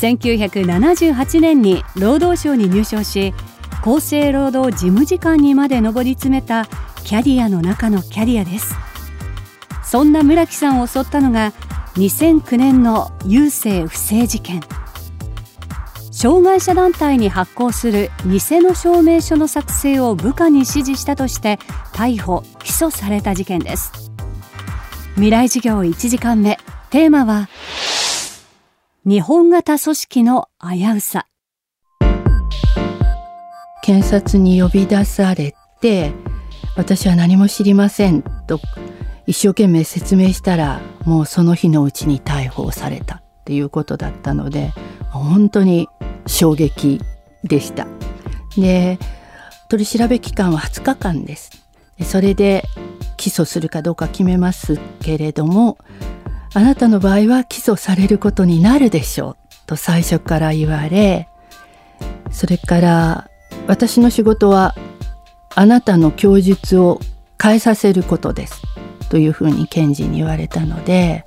1978年に労働省に入省し厚生労働事務次官にまで上り詰めたキャリアの中のキャリアです。そんな村木さんを襲ったのが2009年の郵政不正事件障害者団体に発行する偽の証明書の作成を部下に指示したとして逮捕・起訴された事件です。未来授業1時間目。テーマは日本型組織の危うさ検察に呼び出されて私は何も知りませんと一生懸命説明したらもうその日のうちに逮捕されたっていうことだったので本当に衝撃でした。で取り調べ期間は20日間です。それで起訴するかどうか決めますけれどもあなたの場合は起訴されることになるでしょう。と最初から言われそれから私の仕事はあなたの供述を変えさせることです。というふうに検事に言われたので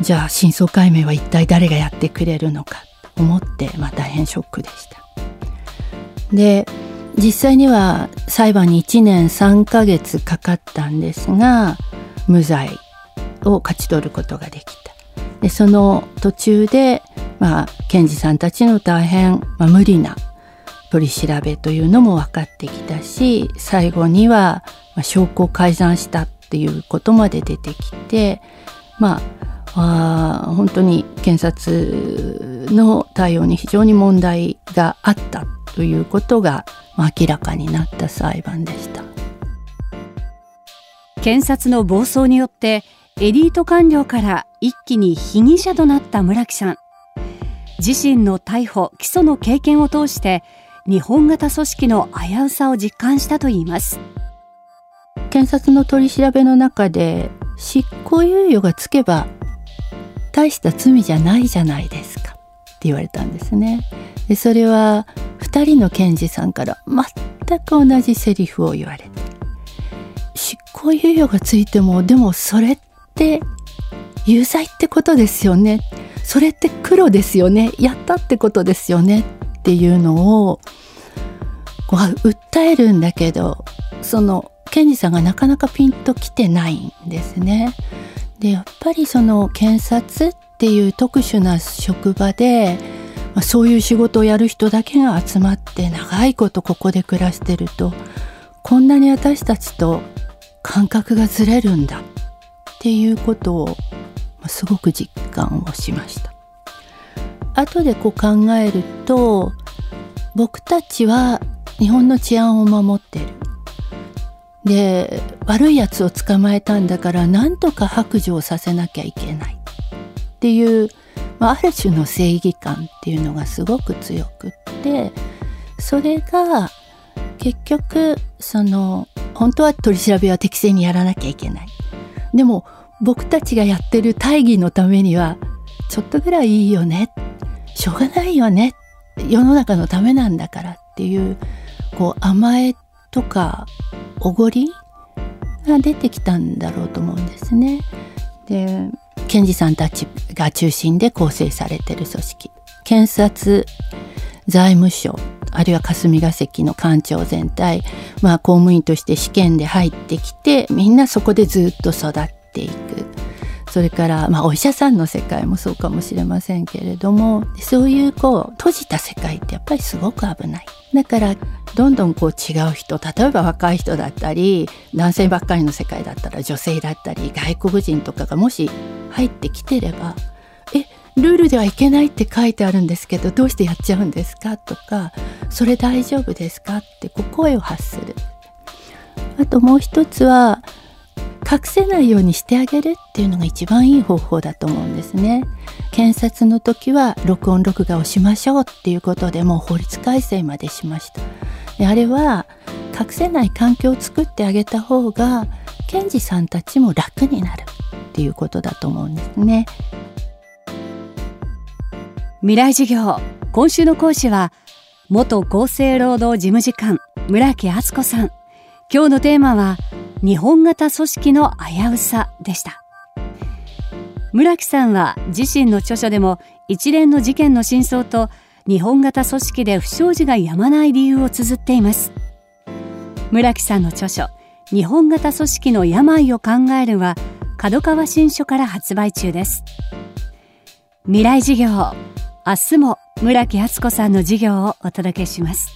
じゃあ真相解明は一体誰がやってくれるのか。と思って、まあ、大変ショックでした。で実際には裁判に1年3ヶ月かかったんですが無罪。を勝ち取ることができた。でその途中で、まあ、検事さんたちの大変、まあ、無理な取り調べというのも分かってきたし最後には、まあ、証拠を改ざんしたっていうことまで出てきてまああ本当に検察の対応に非常に問題があったということが、まあ、明らかになった裁判でした。検察の暴走によってエリート官僚から一気に被疑者となった村木さん。自身の逮捕起訴の経験を通して日本型組織の危うさを実感したといいます。検察の取り調べの中で執行猶予がつけば大した罪じゃないじゃないですか。って言われたんですね。でそれは2人の検事さんから全く同じセリフを言われて。執行猶予がついてもでもそれって有罪ってことですよね。それって黒ですよね。やったってことですよね。っていうのをこう訴えるんだけどその検事さんがなかなかピンときてないんですね。でやっぱりその検察っていう特殊な職場で、まあ、そういう仕事をやる人だけが集まって長いことここで暮らしてるとこんなに私たちと感覚がずれるんだ。ていうことを、すごく実感をしました。後でこう考えると僕たちは日本の治安を守ってる。で悪いやつを捕まえたんだからなんとか白状させなきゃいけないっていう、まあ、ある種の正義感っていうのがすごく強くってそれが結局その本当は取り調べは適正にやらなきゃいけない。でも僕たちがやってる大義のためにはちょっとぐらいいいよね。しょうがないよね。世の中のためなんだからっていうこう甘えとかおごりが出てきたんだろうと思うんですね。で検事さんたちが中心で構成されてる組織。検察財務省あるいは霞が関の官庁全体、まあ、公務員として試験で入ってきてみんなそこでずっと育っていくそれから、まあ、お医者さんの世界もそうかもしれませんけれどもそういうこう閉じた世界ってやっぱりすごく危ない。だからどんどんこう違う人例えば若い人だったり男性ばっかりの世界だったら女性だったり外国人とかがもし入ってきてれば「えルールではいけないって書いてあるんですけどどうしてやっちゃうんですか?」とか「それ大丈夫ですか?」ってこう声を発する。あともう一つは隠せないようにしてあげるっていうのが一番いい方法だと思うんですね。検察の時は録音録画をしましょうっていうことでもう法律改正までしました。であれは隠せない環境を作ってあげた方が検事さんたちも楽になるっていうことだと思うんですね。未来授業。今週の講師は元厚生労働事務次官村木敦子さん。今日のテーマは日本型組織の危うさでした。村木さんは自身の著書でも一連の事件の真相と日本型組織で不祥事がやまない理由を綴っています。村木さんの著書日本型組織の病を考えるは角川新書から発売中です。未来事業明日も村木敦子さんの授業をお届けします。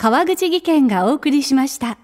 川口技研がお送りしました。